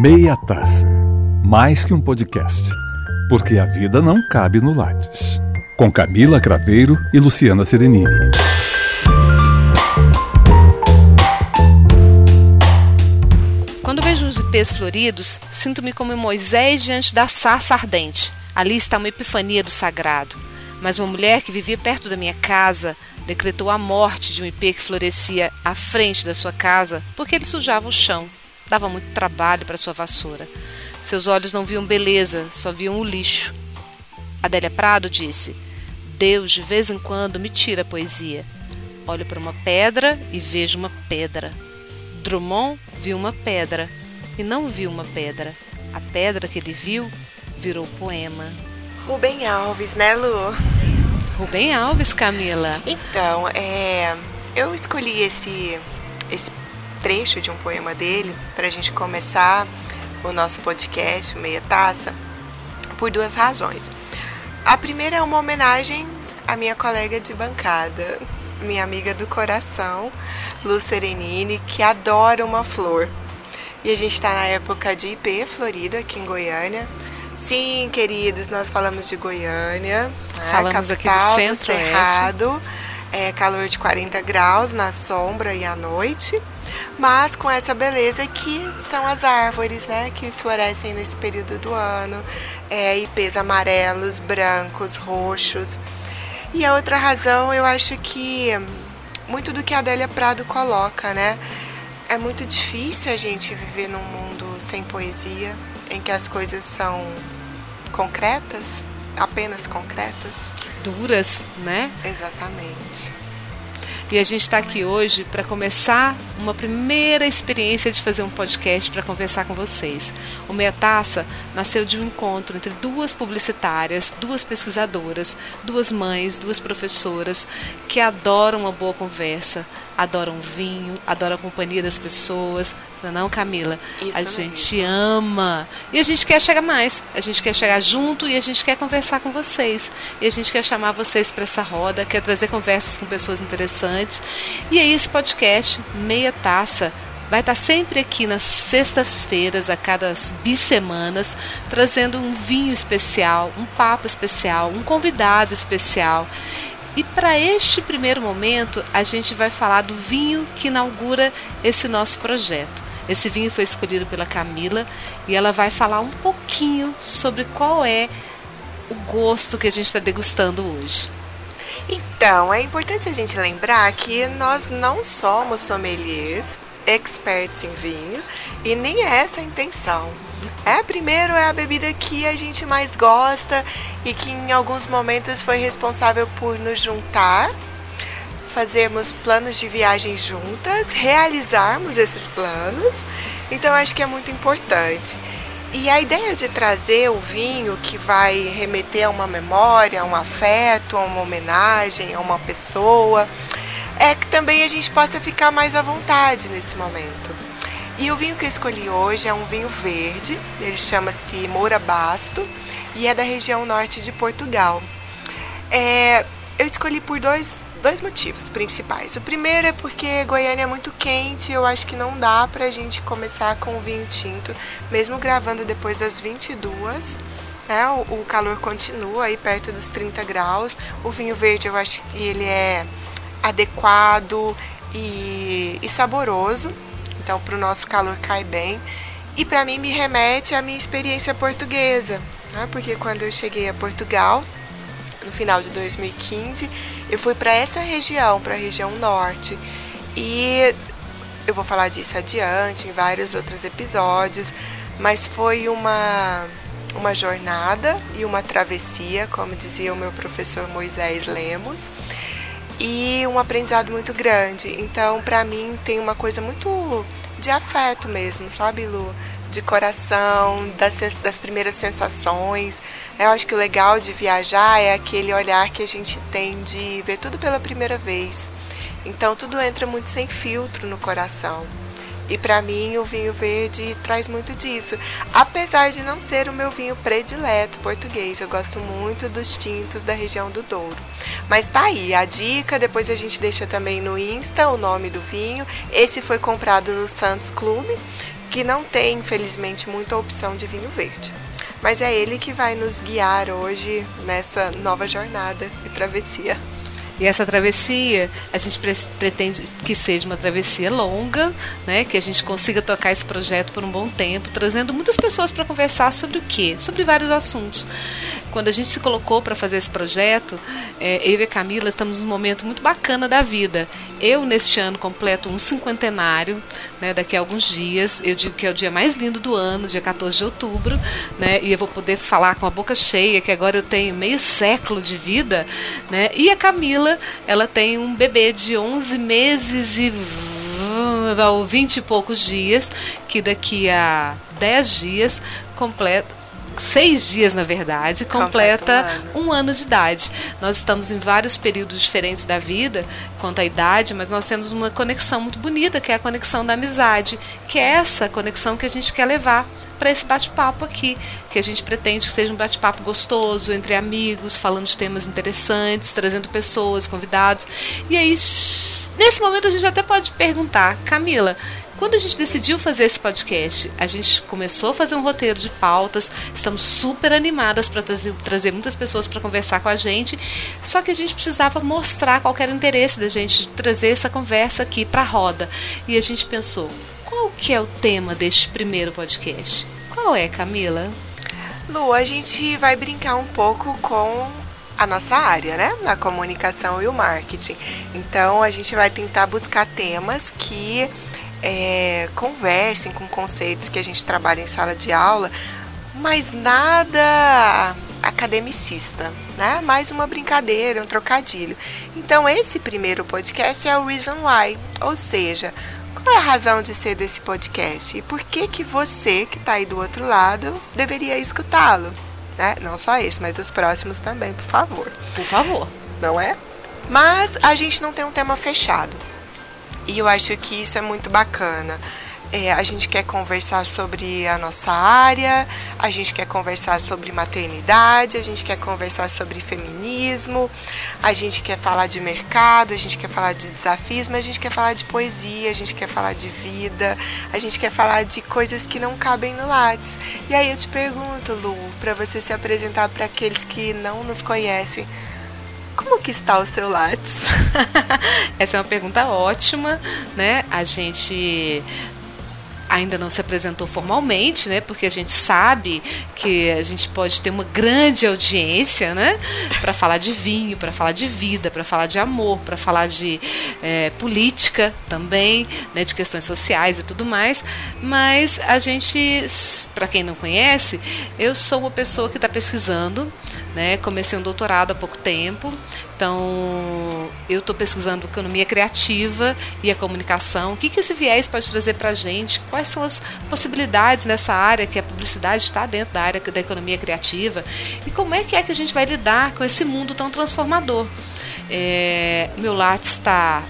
Meia Taça. Mais que um podcast. Porque a vida não cabe no Lattes. Com Camila Craveiro e Luciana Serenini. Quando vejo os ipês floridos, sinto-me como Moisés diante da sarça ardente. Ali está uma epifania do sagrado. Mas uma mulher que vivia perto da minha casa decretou a morte de um ipê que florescia à frente da sua casa porque ele sujava o chão. Dava muito trabalho para sua vassoura. Seus olhos não viam beleza, só viam o lixo. Adélia Prado disse: Deus de vez em quando me tira a poesia. Olho para uma pedra e vejo uma pedra. Drummond viu uma pedra e não viu uma pedra. A pedra que ele viu virou poema. Rubem Alves, né, Lu? Rubem Alves, Camila. Então, é, eu escolhi esse, esse trecho de um poema dele para a gente começar o nosso podcast, Meia Taça, por duas razões. A primeira é uma homenagem à minha colega de bancada, minha amiga do coração, Lu Serenini, que adora uma flor. E a gente está na época de IP Florida, aqui em Goiânia. Sim, queridos, nós falamos de Goiânia, né? falamos aqui do centro do Cerrado, é calor de 40 graus na sombra e à noite, mas com essa beleza que são as árvores, né, que florescem nesse período do ano, é, ipês amarelos, brancos, roxos. E a outra razão, eu acho que muito do que a Adélia Prado coloca, né? É muito difícil a gente viver num mundo sem poesia, em que as coisas são concretas, apenas concretas. Duras, né? Exatamente. E a gente está aqui hoje para começar uma primeira experiência de fazer um podcast para conversar com vocês. O Meia Taça nasceu de um encontro entre duas publicitárias, duas pesquisadoras, duas mães, duas professoras que adoram uma boa conversa, adoram vinho, adoram a companhia das pessoas. Não, é não Camila? Isso a gente ama. E a gente quer chegar mais. A gente quer chegar junto e a gente quer conversar com vocês. E a gente quer chamar vocês para essa roda, quer trazer conversas com pessoas interessantes. E aí, esse podcast, Meia Taça, vai estar sempre aqui nas sextas-feiras, a cada bissemanas, trazendo um vinho especial, um papo especial, um convidado especial. E para este primeiro momento, a gente vai falar do vinho que inaugura esse nosso projeto. Esse vinho foi escolhido pela Camila e ela vai falar um pouquinho sobre qual é o gosto que a gente está degustando hoje. Então, é importante a gente lembrar que nós não somos sommeliers, experts em vinho, e nem é essa a intenção. É, primeiro é a bebida que a gente mais gosta e que em alguns momentos foi responsável por nos juntar, fazermos planos de viagem juntas, realizarmos esses planos. Então acho que é muito importante. E a ideia de trazer o vinho que vai remeter a uma memória, a um afeto, a uma homenagem, a uma pessoa, é que também a gente possa ficar mais à vontade nesse momento. E o vinho que eu escolhi hoje é um vinho verde, ele chama-se Moura Basto e é da região norte de Portugal. É, eu escolhi por dois, dois motivos principais. O primeiro é porque Goiânia é muito quente, eu acho que não dá pra gente começar com o vinho tinto, mesmo gravando depois das 22. Né, o, o calor continua aí perto dos 30 graus. O vinho verde eu acho que ele é adequado e, e saboroso então para o nosso calor cai bem. E para mim me remete à minha experiência portuguesa, né? porque quando eu cheguei a Portugal, no final de 2015, eu fui para essa região, para a região norte. E eu vou falar disso adiante, em vários outros episódios, mas foi uma, uma jornada e uma travessia, como dizia o meu professor Moisés Lemos e um aprendizado muito grande. Então, para mim, tem uma coisa muito de afeto mesmo, sabe, Lu? De coração, das, das primeiras sensações. Eu acho que o legal de viajar é aquele olhar que a gente tem de ver tudo pela primeira vez. Então, tudo entra muito sem filtro no coração. E para mim o vinho verde traz muito disso. Apesar de não ser o meu vinho predileto português, eu gosto muito dos tintos da região do Douro. Mas tá aí a dica, depois a gente deixa também no Insta o nome do vinho. Esse foi comprado no Santos Clube, que não tem, infelizmente, muita opção de vinho verde. Mas é ele que vai nos guiar hoje nessa nova jornada e travessia. E essa travessia, a gente pretende que seja uma travessia longa, né? Que a gente consiga tocar esse projeto por um bom tempo, trazendo muitas pessoas para conversar sobre o quê? Sobre vários assuntos. Quando a gente se colocou para fazer esse projeto, é, eu e a Camila estamos num momento muito bacana da vida. Eu, neste ano, completo um cinquentenário, né, daqui a alguns dias. Eu digo que é o dia mais lindo do ano, dia 14 de outubro, né, e eu vou poder falar com a boca cheia que agora eu tenho meio século de vida. Né, e a Camila, ela tem um bebê de 11 meses e 20 e poucos dias, que daqui a 10 dias completa seis dias, na verdade, completa um ano. um ano de idade. Nós estamos em vários períodos diferentes da vida quanto à idade, mas nós temos uma conexão muito bonita, que é a conexão da amizade, que é essa conexão que a gente quer levar para esse bate-papo aqui, que a gente pretende que seja um bate-papo gostoso entre amigos, falando de temas interessantes, trazendo pessoas, convidados. E aí, nesse momento a gente até pode perguntar, Camila, quando a gente decidiu fazer esse podcast, a gente começou a fazer um roteiro de pautas, estamos super animadas para trazer, trazer, muitas pessoas para conversar com a gente, só que a gente precisava mostrar qual era o interesse da gente de trazer essa conversa aqui para a roda. E a gente pensou, qual que é o tema deste primeiro podcast? Qual é, Camila? Lu, a gente vai brincar um pouco com a nossa área, né? A comunicação e o marketing. Então a gente vai tentar buscar temas que é, conversem com conceitos que a gente trabalha em sala de aula, mas nada academicista, né? Mais uma brincadeira, um trocadilho. Então, esse primeiro podcast é o Reason Why, ou seja, qual é a razão de ser desse podcast e por que que você que está aí do outro lado deveria escutá-lo, né? Não só esse, mas os próximos também, por favor. Por favor. Não é? Mas a gente não tem um tema fechado. E eu acho que isso é muito bacana. É, a gente quer conversar sobre a nossa área, a gente quer conversar sobre maternidade, a gente quer conversar sobre feminismo, a gente quer falar de mercado, a gente quer falar de desafios, mas a gente quer falar de poesia, a gente quer falar de vida, a gente quer falar de coisas que não cabem no Lattes. E aí eu te pergunto, Lu, para você se apresentar para aqueles que não nos conhecem, como que está o seu Lattes? Essa é uma pergunta ótima, né? A gente ainda não se apresentou formalmente, né? Porque a gente sabe que a gente pode ter uma grande audiência, né? Para falar de vinho, para falar de vida, para falar de amor, para falar de é, política também, né? De questões sociais e tudo mais. Mas a gente, para quem não conhece, eu sou uma pessoa que está pesquisando, né? Comecei um doutorado há pouco tempo, então, eu estou pesquisando economia criativa e a comunicação. O que, que esse viés pode trazer para a gente? Quais são as possibilidades nessa área, que a publicidade está dentro da área da economia criativa? E como é que é que a gente vai lidar com esse mundo tão transformador? É, meu Lattes está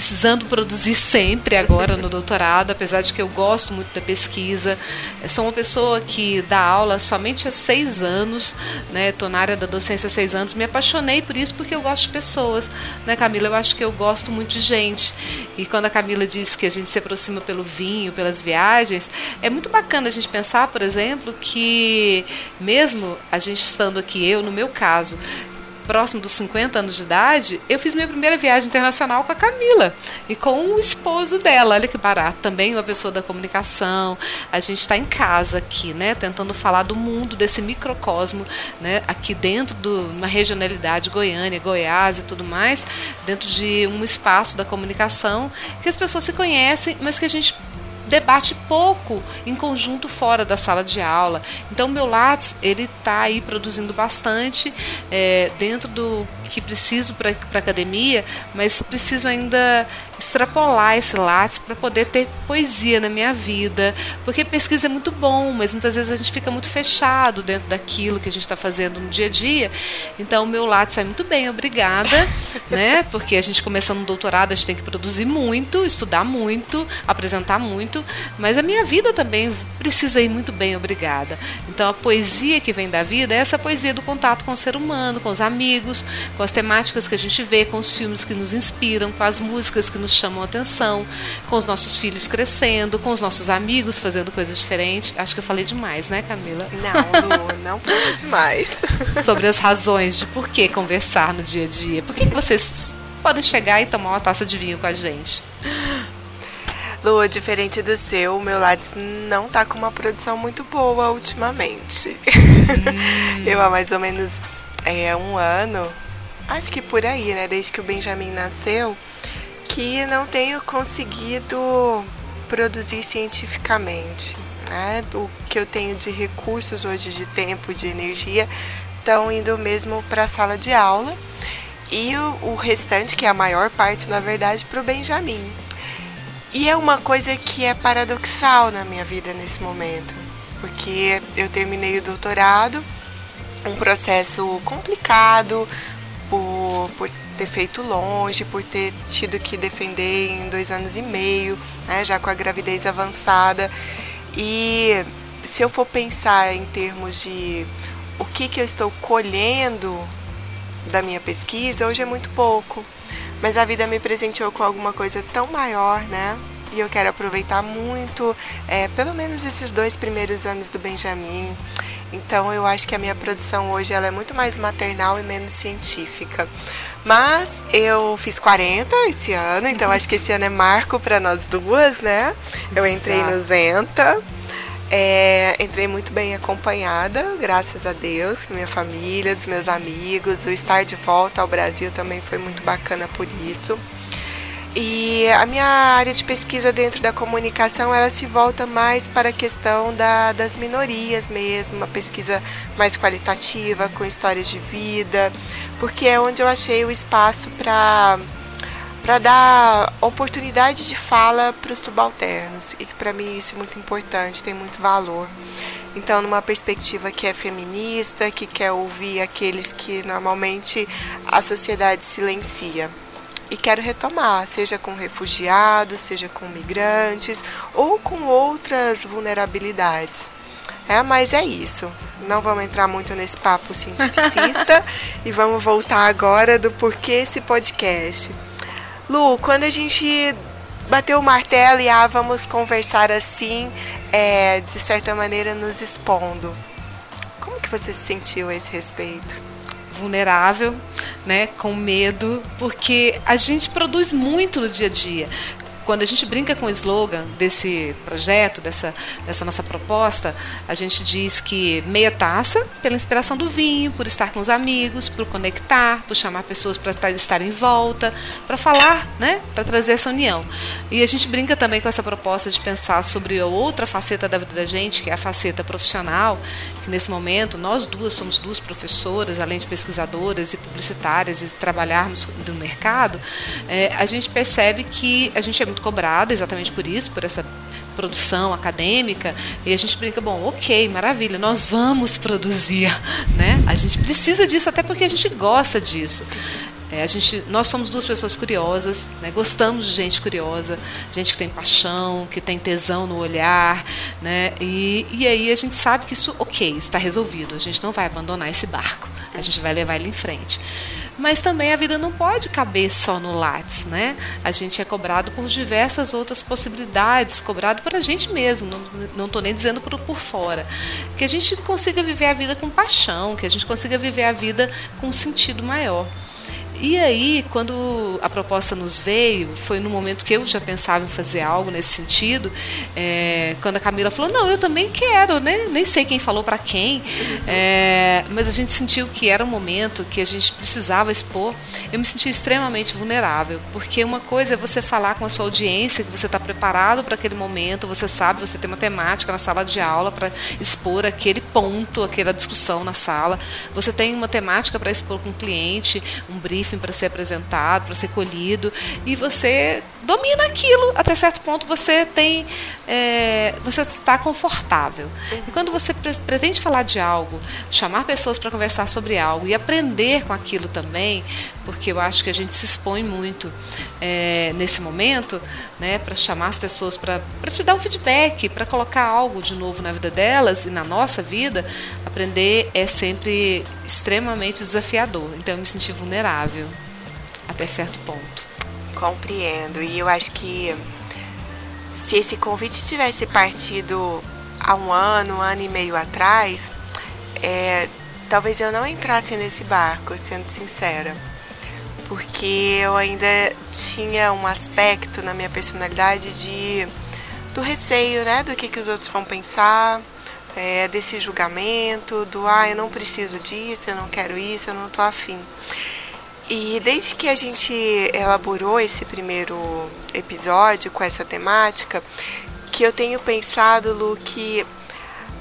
precisando produzir sempre agora no doutorado, apesar de que eu gosto muito da pesquisa. Eu sou uma pessoa que dá aula somente há seis anos, né? Estou na área da docência há seis anos. Me apaixonei por isso porque eu gosto de pessoas, né, Camila? Eu acho que eu gosto muito de gente. E quando a Camila disse que a gente se aproxima pelo vinho, pelas viagens, é muito bacana a gente pensar, por exemplo, que mesmo a gente estando aqui, eu, no meu caso, próximo dos 50 anos de idade, eu fiz minha primeira viagem internacional com a Camila e com o esposo dela. Olha que barato, também uma pessoa da comunicação. A gente está em casa aqui, né, tentando falar do mundo, desse microcosmo, né, aqui dentro de uma regionalidade Goiânia, Goiás e tudo mais, dentro de um espaço da comunicação que as pessoas se conhecem, mas que a gente debate pouco em conjunto fora da sala de aula. Então, meu Lattes ele está aí produzindo bastante é, dentro do que preciso para a academia, mas preciso ainda extrapolar esse Lattes para poder ter poesia na minha vida, porque pesquisa é muito bom, mas muitas vezes a gente fica muito fechado dentro daquilo que a gente está fazendo no dia a dia. Então, o meu Lattes vai muito bem, obrigada, né? Porque a gente começando um doutorado, a gente tem que produzir muito, estudar muito, apresentar muito, mas a minha vida também precisa ir muito bem, obrigada. Então, a poesia que vem da vida é essa poesia do contato com o ser humano, com os amigos, com as temáticas que a gente vê, com os filmes que nos inspiram, com as músicas que nos nos chamam atenção, com os nossos filhos crescendo, com os nossos amigos fazendo coisas diferentes. Acho que eu falei demais, né, Camila? Não, Lu, não falou demais. Sobre as razões de por que conversar no dia a dia. Por que, que vocês podem chegar e tomar uma taça de vinho com a gente? Lua, diferente do seu, o meu Lattes não tá com uma produção muito boa ultimamente. Hum. Eu há mais ou menos é, um ano, acho que por aí, né? Desde que o Benjamin nasceu, que não tenho conseguido produzir cientificamente. Né? O que eu tenho de recursos hoje, de tempo, de energia, estão indo mesmo para a sala de aula. E o, o restante, que é a maior parte, na verdade, para o Benjamin. E é uma coisa que é paradoxal na minha vida nesse momento, porque eu terminei o doutorado, um processo complicado por, por ter feito longe, por ter tido que defender em dois anos e meio, né, já com a gravidez avançada. E se eu for pensar em termos de o que, que eu estou colhendo da minha pesquisa, hoje é muito pouco mas a vida me presenteou com alguma coisa tão maior, né? E eu quero aproveitar muito, é, pelo menos esses dois primeiros anos do Benjamin. Então eu acho que a minha produção hoje ela é muito mais maternal e menos científica. Mas eu fiz 40 esse ano, então acho que esse ano é marco para nós duas, né? Eu entrei no Zenta. É, entrei muito bem acompanhada, graças a Deus, minha família, dos meus amigos. O estar de volta ao Brasil também foi muito bacana por isso. E a minha área de pesquisa dentro da comunicação, ela se volta mais para a questão da, das minorias mesmo, uma pesquisa mais qualitativa, com histórias de vida, porque é onde eu achei o espaço para para dar oportunidade de fala para os subalternos e que para mim isso é muito importante, tem muito valor. Então, numa perspectiva que é feminista, que quer ouvir aqueles que normalmente a sociedade silencia. E quero retomar, seja com refugiados, seja com migrantes ou com outras vulnerabilidades. É, mas é isso. Não vamos entrar muito nesse papo cientificista e vamos voltar agora do porquê esse podcast. Lu, quando a gente bateu o martelo e ah, vamos conversar assim, é, de certa maneira nos expondo, como que você se sentiu a esse respeito? Vulnerável, né, com medo, porque a gente produz muito no dia a dia quando a gente brinca com o slogan desse projeto, dessa, dessa nossa proposta, a gente diz que meia taça pela inspiração do vinho, por estar com os amigos, por conectar, por chamar pessoas para estar em volta, para falar, né, para trazer essa união. E a gente brinca também com essa proposta de pensar sobre a outra faceta da vida da gente, que é a faceta profissional, que nesse momento nós duas somos duas professoras, além de pesquisadoras e publicitárias e trabalharmos no mercado, é, a gente percebe que a gente é muito muito cobrada exatamente por isso, por essa produção acadêmica, e a gente brinca, bom, ok, maravilha, nós vamos produzir, né? A gente precisa disso até porque a gente gosta disso. É, a gente, nós somos duas pessoas curiosas, né? gostamos de gente curiosa, gente que tem paixão, que tem tesão no olhar, né? E, e aí a gente sabe que isso, ok, está resolvido, a gente não vai abandonar esse barco, a gente vai levar ele em frente. Mas também a vida não pode caber só no Lattes, né? A gente é cobrado por diversas outras possibilidades, cobrado por a gente mesmo, não estou nem dizendo por, por fora. Que a gente consiga viver a vida com paixão, que a gente consiga viver a vida com um sentido maior. E aí, quando a proposta nos veio, foi no momento que eu já pensava em fazer algo nesse sentido, é, quando a Camila falou, não, eu também quero, né? Nem sei quem falou para quem, é, mas a gente sentiu que era um momento que a gente precisava expor. Eu me senti extremamente vulnerável, porque uma coisa é você falar com a sua audiência que você está preparado para aquele momento, você sabe, você tem uma temática na sala de aula para expor aquele ponto, aquela discussão na sala, você tem uma temática para expor com o cliente, um briefing briefing para ser apresentado, para ser colhido, e você domina aquilo. Até certo ponto você tem. É, você está confortável. E quando você pretende falar de algo, chamar pessoas para conversar sobre algo e aprender com aquilo também, porque eu acho que a gente se expõe muito é, nesse momento, né, para chamar as pessoas para te dar um feedback, para colocar algo de novo na vida delas e na nossa vida, aprender é sempre extremamente desafiador. Então eu me senti vulnerável até certo ponto. Compreendo. E eu acho que se esse convite tivesse partido há um ano, um ano e meio atrás, é, talvez eu não entrasse nesse barco, sendo sincera. Porque eu ainda tinha um aspecto na minha personalidade de do receio, né? Do que, que os outros vão pensar, é, desse julgamento, do ah, eu não preciso disso, eu não quero isso, eu não tô afim. E desde que a gente elaborou esse primeiro episódio com essa temática, que eu tenho pensado, Lu, que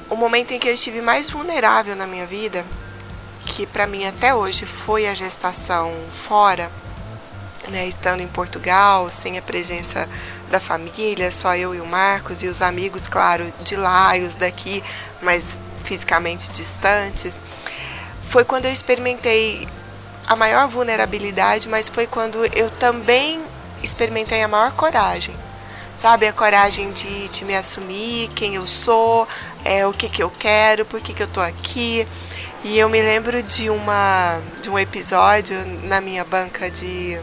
o momento em que eu estive mais vulnerável na minha vida, que para mim até hoje foi a gestação fora, né, estando em Portugal, sem a presença da família, só eu e o Marcos e os amigos, claro, de lá e os daqui, mas fisicamente distantes. Foi quando eu experimentei a maior vulnerabilidade, mas foi quando eu também experimentei a maior coragem. Sabe, a coragem de, de me assumir, quem eu sou, é, o que, que eu quero, por que, que eu tô aqui. E eu me lembro de, uma, de um episódio na minha banca de,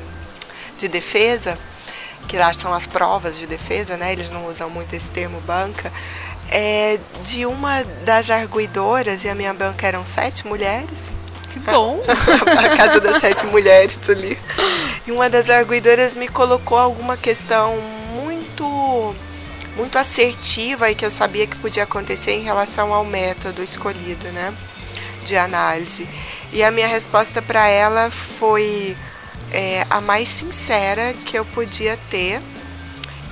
de defesa, que lá são as provas de defesa, né? Eles não usam muito esse termo banca. É, de uma das arguidoras, e a minha banca eram sete mulheres, que bom! a casa das sete mulheres ali. E uma das arguidoras me colocou alguma questão muito muito assertiva e que eu sabia que podia acontecer em relação ao método escolhido, né, de análise. E a minha resposta para ela foi é, a mais sincera que eu podia ter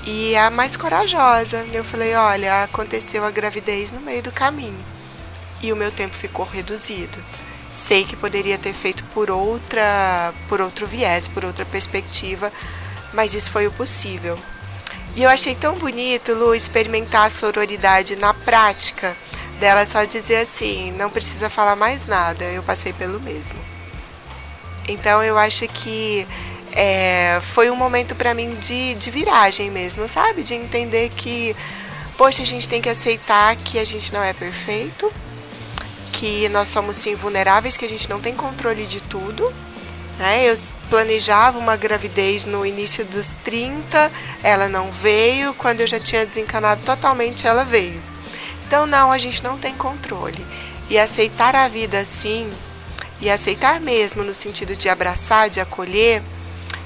e a mais corajosa. Eu falei: olha, aconteceu a gravidez no meio do caminho e o meu tempo ficou reduzido sei que poderia ter feito por outra, por outro viés, por outra perspectiva, mas isso foi o possível. E eu achei tão bonito, Lu, experimentar a sororidade na prática dela só dizer assim, não precisa falar mais nada, eu passei pelo mesmo. Então eu acho que é, foi um momento para mim de, de viragem mesmo, sabe? De entender que, poxa, a gente tem que aceitar que a gente não é perfeito, que nós somos sim vulneráveis, que a gente não tem controle de tudo. Né? Eu planejava uma gravidez no início dos 30, ela não veio, quando eu já tinha desencanado totalmente, ela veio. Então, não, a gente não tem controle. E aceitar a vida assim, e aceitar mesmo no sentido de abraçar, de acolher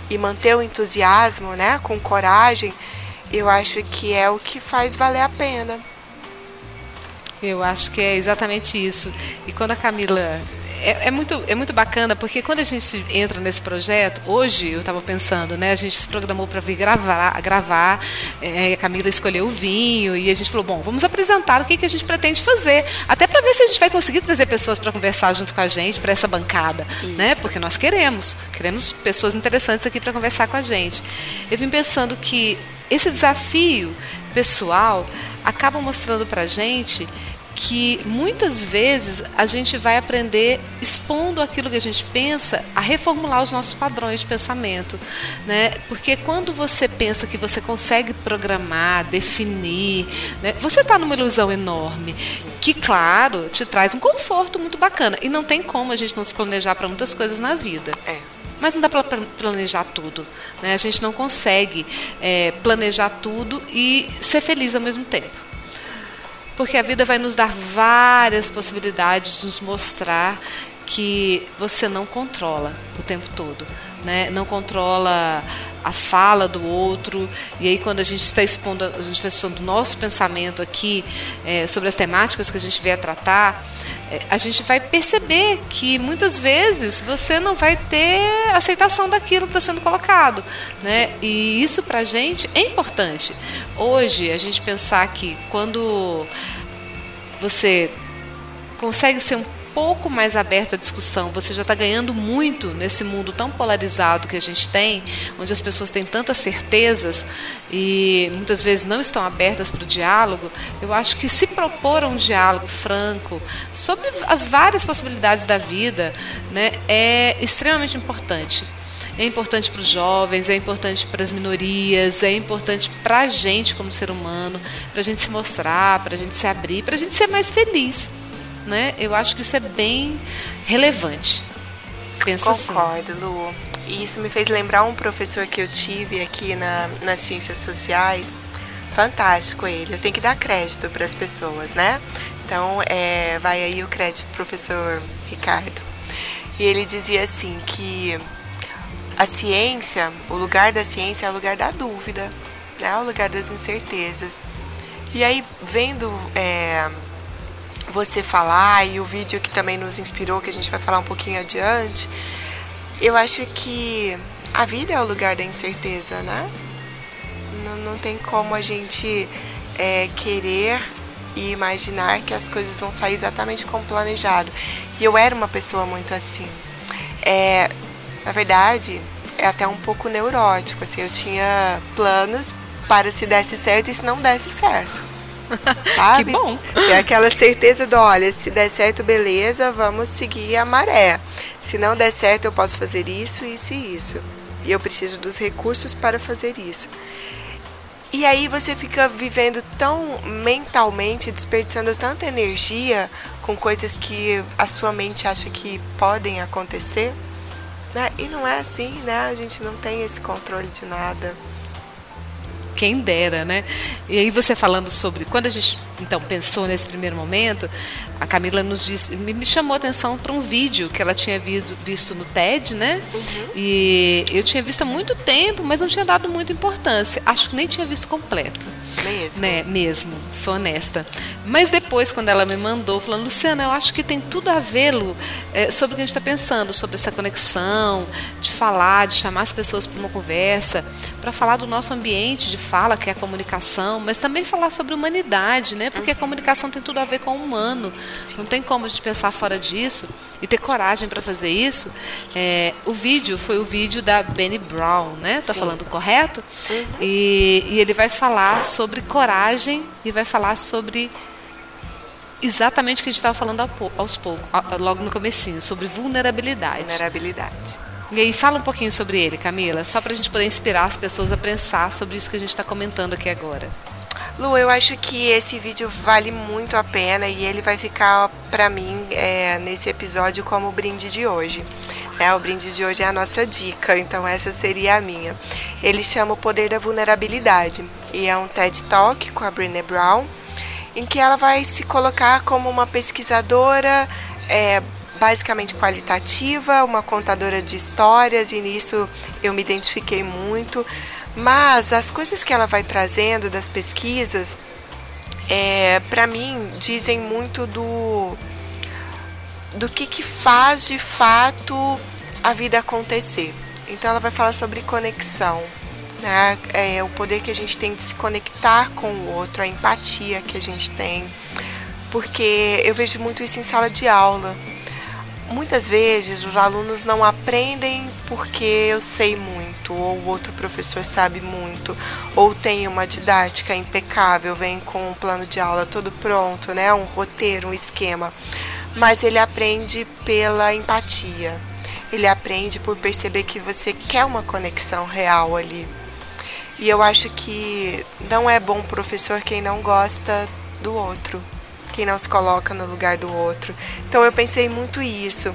e manter o entusiasmo, né, com coragem, eu acho que é o que faz valer a pena. Eu acho que é exatamente isso. E quando a Camila é, é, muito, é muito bacana, porque quando a gente entra nesse projeto, hoje eu estava pensando, né? A gente se programou para vir gravar, gravar é, a Camila escolheu o vinho, e a gente falou, bom, vamos apresentar o que, que a gente pretende fazer. Até para ver se a gente vai conseguir trazer pessoas para conversar junto com a gente, para essa bancada. né? Porque nós queremos, queremos pessoas interessantes aqui para conversar com a gente. Eu vim pensando que esse desafio pessoal acaba mostrando para a gente que muitas vezes a gente vai aprender expondo aquilo que a gente pensa a reformular os nossos padrões de pensamento, né? Porque quando você pensa que você consegue programar, definir, né? você está numa ilusão enorme que, claro, te traz um conforto muito bacana e não tem como a gente não se planejar para muitas coisas na vida. É. Mas não dá para planejar tudo. Né? A gente não consegue é, planejar tudo e ser feliz ao mesmo tempo porque a vida vai nos dar várias possibilidades de nos mostrar que você não controla o tempo todo. Né? Não controla a fala do outro. E aí, quando a gente está expondo, a gente está expondo o nosso pensamento aqui é, sobre as temáticas que a gente vier tratar, é, a gente vai perceber que muitas vezes você não vai ter aceitação daquilo que está sendo colocado. Né? E isso para a gente é importante. Hoje, a gente pensar que quando você consegue ser um pouco mais aberto à discussão, você já está ganhando muito nesse mundo tão polarizado que a gente tem, onde as pessoas têm tantas certezas e muitas vezes não estão abertas para o diálogo. Eu acho que se propor um diálogo franco sobre as várias possibilidades da vida né, é extremamente importante. É importante para os jovens, é importante para as minorias, é importante para a gente como ser humano, para a gente se mostrar, para a gente se abrir, para a gente ser mais feliz né? Eu acho que isso é bem relevante. Penso assim. Concordo, assim. Lu. E isso me fez lembrar um professor que eu tive aqui na, nas ciências sociais. Fantástico ele. Eu tenho que dar crédito para as pessoas, né? Então, é, vai aí o crédito pro professor Ricardo. E ele dizia assim que a ciência, o lugar da ciência é o lugar da dúvida, né? o lugar das incertezas. E aí, vendo é, você falar e o vídeo que também nos inspirou, que a gente vai falar um pouquinho adiante, eu acho que a vida é o lugar da incerteza, né? Não, não tem como a gente é, querer e imaginar que as coisas vão sair exatamente como planejado. E eu era uma pessoa muito assim. É, na verdade, é até um pouco neurótico. Assim, eu tinha planos para se desse certo e se não desse certo. Sabe? que bom. É aquela certeza do, olha, se der certo, beleza, vamos seguir a maré. Se não der certo, eu posso fazer isso, isso e isso. E eu preciso dos recursos para fazer isso. E aí você fica vivendo tão mentalmente, desperdiçando tanta energia com coisas que a sua mente acha que podem acontecer. Né? E não é assim, né? A gente não tem esse controle de nada. Quem dera, né? E aí você falando sobre quando a gente então pensou nesse primeiro momento, a Camila nos disse, me chamou a atenção para um vídeo que ela tinha visto, no TED, né? Uhum. E eu tinha visto há muito tempo, mas não tinha dado muita importância. Acho que nem tinha visto completo. Mesmo. Né? Mesmo, sou honesta. Mas depois, quando ela me mandou, falando, Luciana, eu acho que tem tudo a ver é, sobre o que a gente está pensando, sobre essa conexão, de falar, de chamar as pessoas para uma conversa, para falar do nosso ambiente de fala, que é a comunicação, mas também falar sobre humanidade, né? Porque a comunicação tem tudo a ver com o humano. Não tem como a gente pensar fora disso e ter coragem para fazer isso. É, o vídeo foi o vídeo da Benny Brown, né? Tá Sim. falando correto? Uhum. E, e ele vai falar sobre coragem e vai falar sobre exatamente o que a gente estava falando aos poucos, logo no comecinho, sobre vulnerabilidade. Vulnerabilidade. E aí fala um pouquinho sobre ele, Camila, só para a gente poder inspirar as pessoas a pensar sobre isso que a gente está comentando aqui agora. Lu, eu acho que esse vídeo vale muito a pena e ele vai ficar para mim é, nesse episódio como o brinde de hoje. É, o brinde de hoje é a nossa dica, então essa seria a minha. Ele chama O Poder da Vulnerabilidade e é um TED Talk com a Brené Brown, em que ela vai se colocar como uma pesquisadora é, basicamente qualitativa, uma contadora de histórias, e nisso eu me identifiquei muito mas as coisas que ela vai trazendo das pesquisas, é, para mim, dizem muito do, do que, que faz de fato a vida acontecer. Então, ela vai falar sobre conexão, né? É, o poder que a gente tem de se conectar com o outro, a empatia que a gente tem. Porque eu vejo muito isso em sala de aula. Muitas vezes os alunos não aprendem porque eu sei muito, ou o outro professor sabe muito, ou tem uma didática impecável, vem com um plano de aula todo pronto, né? um roteiro, um esquema. Mas ele aprende pela empatia. Ele aprende por perceber que você quer uma conexão real ali. E eu acho que não é bom professor quem não gosta do outro quem não se coloca no lugar do outro. Então eu pensei muito isso.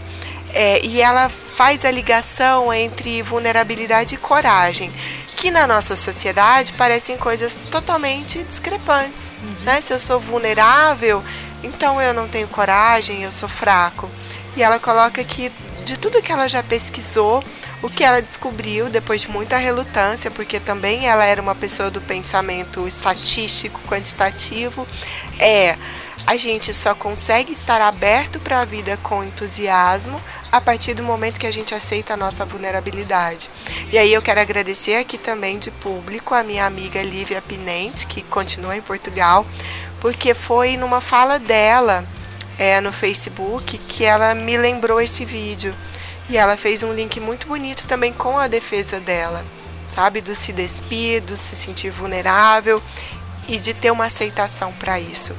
É, e ela faz a ligação entre vulnerabilidade e coragem, que na nossa sociedade parecem coisas totalmente discrepantes. Uhum. Né? Se eu sou vulnerável, então eu não tenho coragem, eu sou fraco. E ela coloca que de tudo que ela já pesquisou, o que ela descobriu depois de muita relutância, porque também ela era uma pessoa do pensamento estatístico, quantitativo, é a gente só consegue estar aberto para a vida com entusiasmo a partir do momento que a gente aceita a nossa vulnerabilidade. E aí eu quero agradecer aqui também de público a minha amiga Lívia Pinente, que continua em Portugal, porque foi numa fala dela é, no Facebook que ela me lembrou esse vídeo. E ela fez um link muito bonito também com a defesa dela, sabe? Do se despir, do se sentir vulnerável e de ter uma aceitação para isso.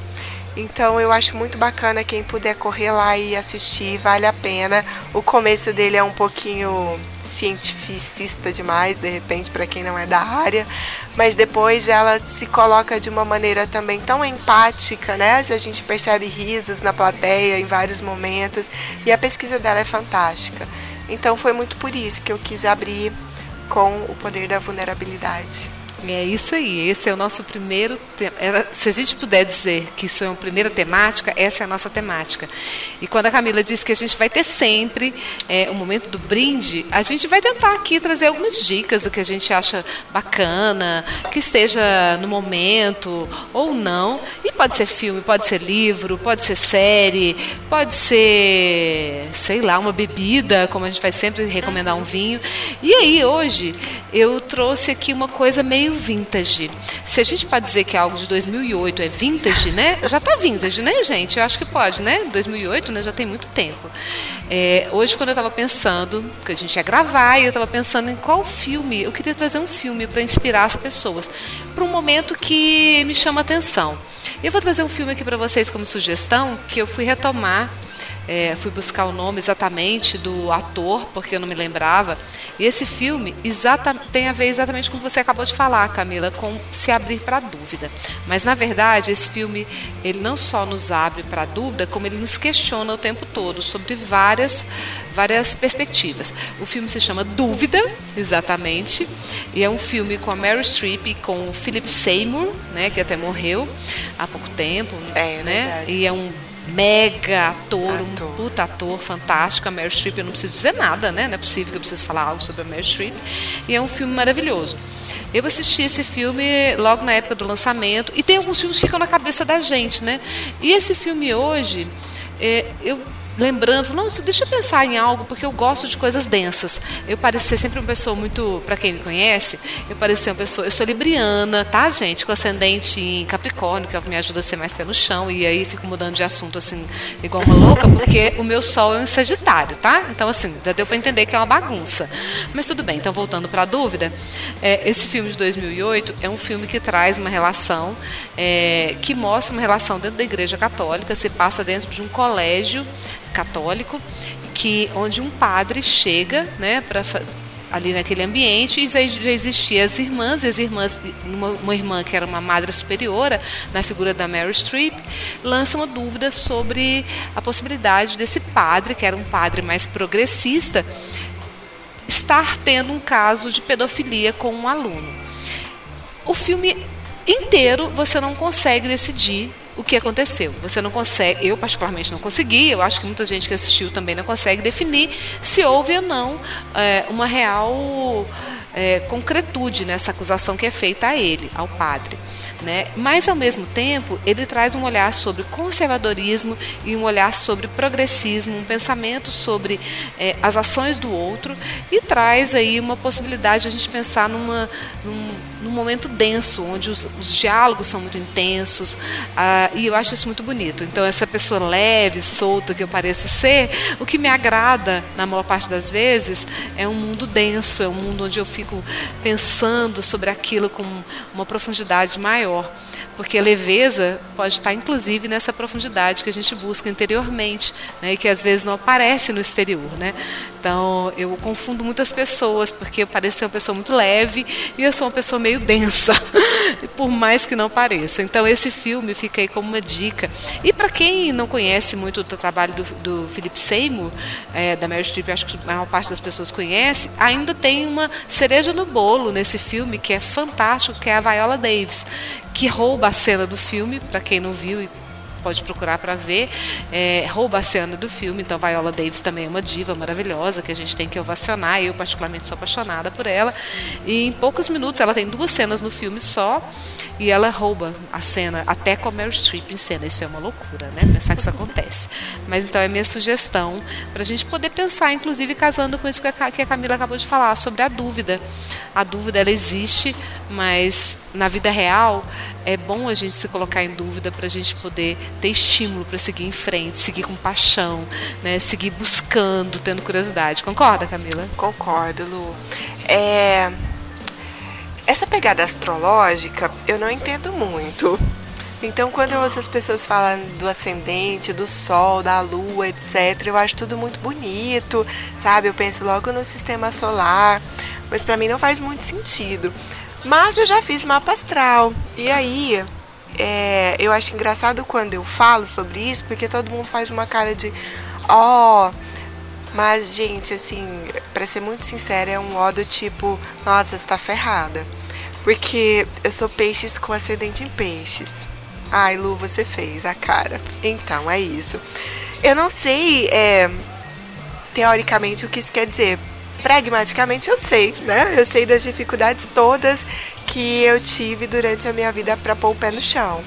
Então eu acho muito bacana quem puder correr lá e assistir, vale a pena. O começo dele é um pouquinho cientificista demais, de repente, para quem não é da área, mas depois ela se coloca de uma maneira também tão empática, né? A gente percebe risos na plateia em vários momentos, e a pesquisa dela é fantástica. Então foi muito por isso que eu quis abrir com o poder da vulnerabilidade. É isso aí, esse é o nosso primeiro tema. Se a gente puder dizer que isso é uma primeira temática, essa é a nossa temática. E quando a Camila disse que a gente vai ter sempre é, o momento do brinde, a gente vai tentar aqui trazer algumas dicas do que a gente acha bacana, que esteja no momento ou não. E pode ser filme, pode ser livro, pode ser série, pode ser, sei lá, uma bebida, como a gente vai sempre recomendar um vinho. E aí, hoje, eu trouxe aqui uma coisa meio vintage. Se a gente pode dizer que algo de 2008 é vintage, né? Já está vintage, né, gente? Eu acho que pode, né? 2008, né? Já tem muito tempo. É, hoje, quando eu estava pensando que a gente ia gravar, eu estava pensando em qual filme, eu queria trazer um filme para inspirar as pessoas para um momento que me chama atenção. Eu vou trazer um filme aqui para vocês como sugestão que eu fui retomar é, fui buscar o nome exatamente do ator, porque eu não me lembrava. E esse filme exata, tem a ver exatamente com você acabou de falar, Camila, com se abrir para a dúvida. Mas, na verdade, esse filme ele não só nos abre para a dúvida, como ele nos questiona o tempo todo sobre várias, várias perspectivas. O filme se chama Dúvida, exatamente, e é um filme com a Meryl Streep e com o Philip Seymour, né, que até morreu há pouco tempo, é, né? Verdade. E é um mega ator, ator, um puta ator fantástico. A Meryl Streep, eu não preciso dizer nada, né? Não é possível que eu precise falar algo sobre a Meryl Streep. E é um filme maravilhoso. Eu assisti esse filme logo na época do lançamento, e tem alguns filmes que ficam na cabeça da gente, né? E esse filme hoje, é, eu lembrando, nossa, deixa eu pensar em algo, porque eu gosto de coisas densas. Eu ser sempre uma pessoa muito, para quem me conhece, eu ser uma pessoa, eu sou libriana, tá, gente? Com ascendente em Capricórnio, que é o que me ajuda a ser mais pé no chão, e aí fico mudando de assunto assim, igual uma louca, porque o meu sol é um Sagitário, tá? Então, assim, já deu para entender que é uma bagunça. Mas tudo bem, então voltando para a dúvida, é, esse filme de 2008 é um filme que traz uma relação, é, que mostra uma relação dentro da Igreja Católica, se passa dentro de um colégio católico, que onde um padre chega, né, para ali naquele ambiente e já existiam as irmãs, as irmãs, uma, uma, irmã que era uma madre superiora, na figura da Mary Streep, lança uma dúvida sobre a possibilidade desse padre, que era um padre mais progressista, estar tendo um caso de pedofilia com um aluno. O filme inteiro você não consegue decidir o que aconteceu. Você não consegue, eu particularmente não consegui, eu acho que muita gente que assistiu também não consegue definir se houve ou não é, uma real é, concretude nessa acusação que é feita a ele, ao padre. Né? Mas, ao mesmo tempo, ele traz um olhar sobre conservadorismo e um olhar sobre progressismo, um pensamento sobre é, as ações do outro e traz aí uma possibilidade de a gente pensar numa, num, num momento denso, onde os, os diálogos são muito intensos ah, e eu acho isso muito bonito. Então, essa pessoa leve, solta que eu pareço ser, o que me agrada, na maior parte das vezes, é um mundo denso, é um mundo onde eu fico fico pensando sobre aquilo com uma profundidade maior, porque leveza pode estar inclusive nessa profundidade que a gente busca interiormente, né, e que às vezes não aparece no exterior, né? Então eu confundo muitas pessoas porque eu pareço ser uma pessoa muito leve e eu sou uma pessoa meio densa, por mais que não pareça. Então esse filme fica aí como uma dica. E para quem não conhece muito o trabalho do, do Philip Seymour, é, da Mary Streep, acho que a maior parte das pessoas conhece, ainda tem uma cereja no bolo nesse filme que é fantástico, que é a Viola Davis, que rouba a cena do filme, para quem não viu e pode procurar para ver. É, rouba a cena do filme, então Viola Davis também é uma diva maravilhosa que a gente tem que ovacionar. Eu, particularmente, sou apaixonada por ela. E em poucos minutos, ela tem duas cenas no filme só e ela rouba a cena, até com a Meryl Streep em cena. Isso é uma loucura, né? Pensar que isso acontece. Mas então é minha sugestão para a gente poder pensar, inclusive casando com isso que a Camila acabou de falar, sobre a dúvida. A dúvida ela existe, mas na vida real é bom a gente se colocar em dúvida para a gente poder ter estímulo para seguir em frente, seguir com paixão, né? seguir buscando, tendo curiosidade. Concorda, Camila? Concordo, Lu. É... Essa pegada astrológica eu não entendo muito. Então, quando eu ouço as pessoas falando do ascendente, do sol, da lua, etc., eu acho tudo muito bonito, sabe? Eu penso logo no sistema solar, mas para mim não faz muito sentido. Mas eu já fiz mapa astral. E aí, é, eu acho engraçado quando eu falo sobre isso, porque todo mundo faz uma cara de, ó, oh, Mas, gente, assim, para ser muito sincera, é um ó do tipo, nossa, você tá ferrada. Porque eu sou peixes com ascendente em peixes. Ai, Lu, você fez a cara. Então, é isso. Eu não sei, é, teoricamente, o que isso quer dizer. Pragmaticamente, eu sei, né? Eu sei das dificuldades todas que eu tive durante a minha vida para pôr o pé no chão.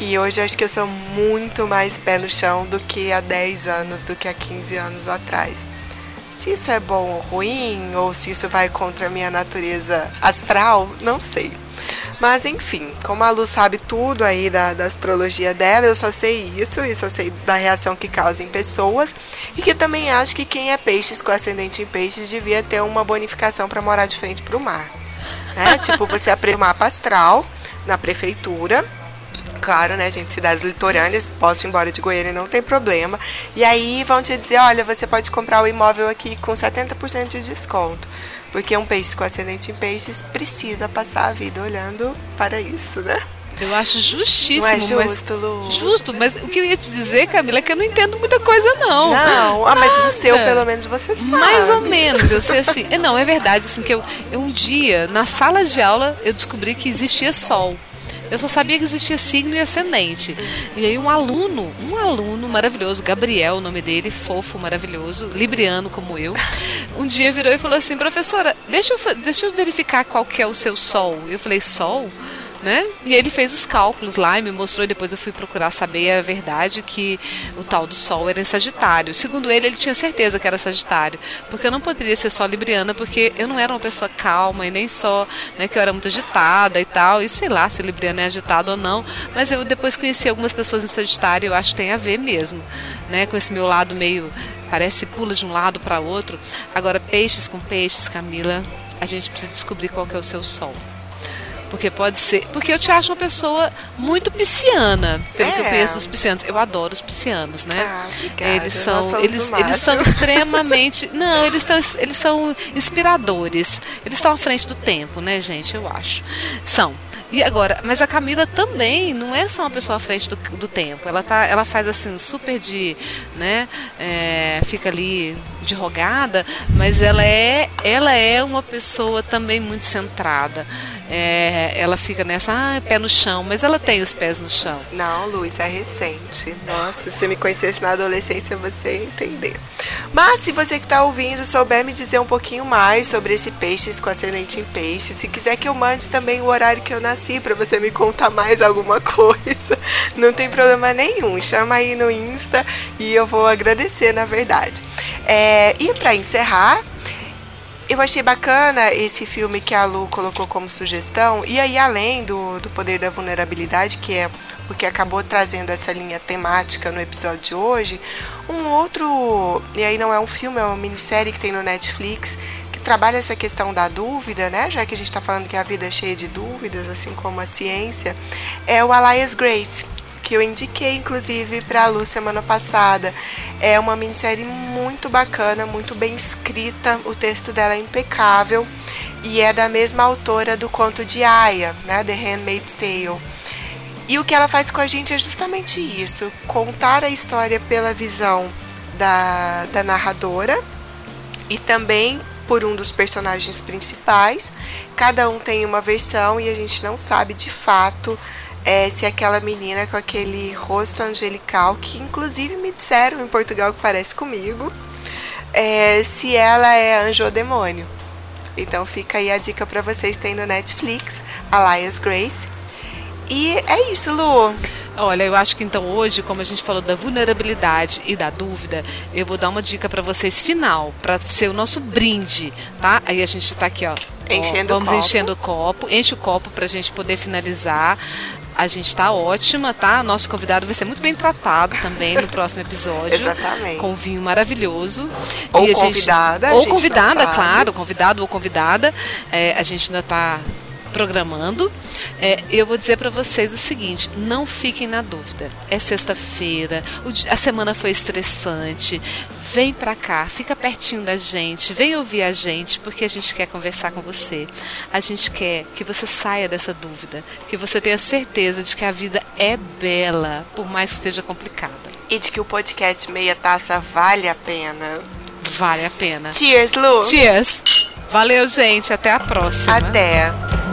E hoje eu acho que eu sou muito mais pé no chão do que há 10 anos, do que há 15 anos atrás. Se isso é bom ou ruim, ou se isso vai contra a minha natureza astral, não sei. Mas enfim, como a Lu sabe tudo aí da, da astrologia dela, eu só sei isso, e só sei da reação que causa em pessoas. E que também acho que quem é peixes com ascendente em peixes devia ter uma bonificação para morar de frente para o mar. Né? tipo, você aprende o mapa astral na prefeitura claro, né, gente, cidades litorâneas, posso ir embora de Goiânia, não tem problema. E aí vão te dizer, olha, você pode comprar o imóvel aqui com 70% de desconto. Porque um peixe com ascendente em peixes precisa passar a vida olhando para isso, né? Eu acho justíssimo. Não é justo, mas, Lu. Justo, mas o que eu ia te dizer, Camila, é que eu não entendo muita coisa, não. Não, ah, mas do seu, pelo menos, você sabe. Mais ou menos, eu sei assim. Não, é verdade, assim, que eu, eu um dia, na sala de aula, eu descobri que existia sol. Eu só sabia que existia signo e ascendente. E aí um aluno, um aluno maravilhoso, Gabriel, o nome dele, fofo, maravilhoso, libriano como eu, um dia virou e falou assim, professora, deixa eu, deixa eu verificar qual que é o seu sol. Eu falei, sol? Né? E ele fez os cálculos lá e me mostrou, e depois eu fui procurar saber a verdade que o tal do Sol era em Sagitário. Segundo ele, ele tinha certeza que era Sagitário, porque eu não poderia ser só libriana, porque eu não era uma pessoa calma e nem só, né, que eu era muito agitada e tal, e sei lá se o é agitado ou não, mas eu depois conheci algumas pessoas em Sagitário, eu acho que tem a ver mesmo, né, com esse meu lado meio parece pula de um lado para outro. Agora peixes com peixes, Camila, a gente precisa descobrir qual que é o seu sol. Porque pode ser. Porque eu te acho uma pessoa muito pisciana, pelo é. que eu é. conheço dos piscianos. Eu adoro os piscianos, né? Ah, obrigada. eles são, eles, eles são extremamente. Não, eles, estão, eles são inspiradores. Eles estão à frente do tempo, né, gente? Eu acho. São. E agora, mas a Camila também não é só uma pessoa à frente do, do tempo. Ela, tá, ela faz assim, super de. né? É, fica ali de rogada, mas ela é, ela é uma pessoa também muito centrada. É, ela fica nessa, ah, pé no chão, mas ela tem os pés no chão. Não, Luiz, é recente. Nossa, se você me conhecesse na adolescência, você ia entender. Mas se você que está ouvindo souber me dizer um pouquinho mais sobre esse peixes com ascendente em peixe, se quiser que eu mande também o horário que eu nasci para você me contar mais alguma coisa, não tem problema nenhum. Chama aí no Insta e eu vou agradecer, na verdade. É, e para encerrar, eu achei bacana esse filme que a Lu colocou como sugestão, e aí além do, do poder da vulnerabilidade, que é o que acabou trazendo essa linha temática no episódio de hoje, um outro, e aí não é um filme, é uma minissérie que tem no Netflix, que trabalha essa questão da dúvida, né? Já que a gente está falando que a vida é cheia de dúvidas, assim como a ciência, é o Alias Grace, que eu indiquei inclusive para a Lu semana passada. É uma minissérie muito bacana, muito bem escrita, o texto dela é impecável e é da mesma autora do conto de Aya, né, The Handmaid's Tale. E o que ela faz com a gente é justamente isso: contar a história pela visão da, da narradora e também por um dos personagens principais. Cada um tem uma versão e a gente não sabe de fato é, se aquela menina com aquele rosto angelical, que inclusive me disseram em Portugal que parece comigo, é, se ela é anjo ou demônio. Então fica aí a dica para vocês, tem no Netflix, Alias Grace. E é isso, Lu. Olha, eu acho que então hoje, como a gente falou da vulnerabilidade e da dúvida, eu vou dar uma dica para vocês final, para ser o nosso brinde, tá? Aí a gente tá aqui, ó. Enchendo ó, vamos o copo. enchendo o copo, enche o copo para a gente poder finalizar. A gente está ótima, tá? Nosso convidado vai ser muito bem tratado também no próximo episódio. Exatamente. Com vinho maravilhoso. Ou e convidada. Gente, ou convidada, claro, convidado ou convidada. É, a gente ainda está programando. É, eu vou dizer para vocês o seguinte: não fiquem na dúvida. É sexta-feira, a semana foi estressante. Vem para cá, fica pertinho da gente, vem ouvir a gente, porque a gente quer conversar com você. A gente quer que você saia dessa dúvida, que você tenha certeza de que a vida é bela, por mais que esteja complicada. E de que o podcast Meia Taça vale a pena. Vale a pena. Cheers, Lu! Cheers! Valeu, gente. Até a próxima. Até!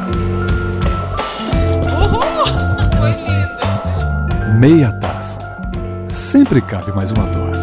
Meia taça. Sempre cabe mais uma dose.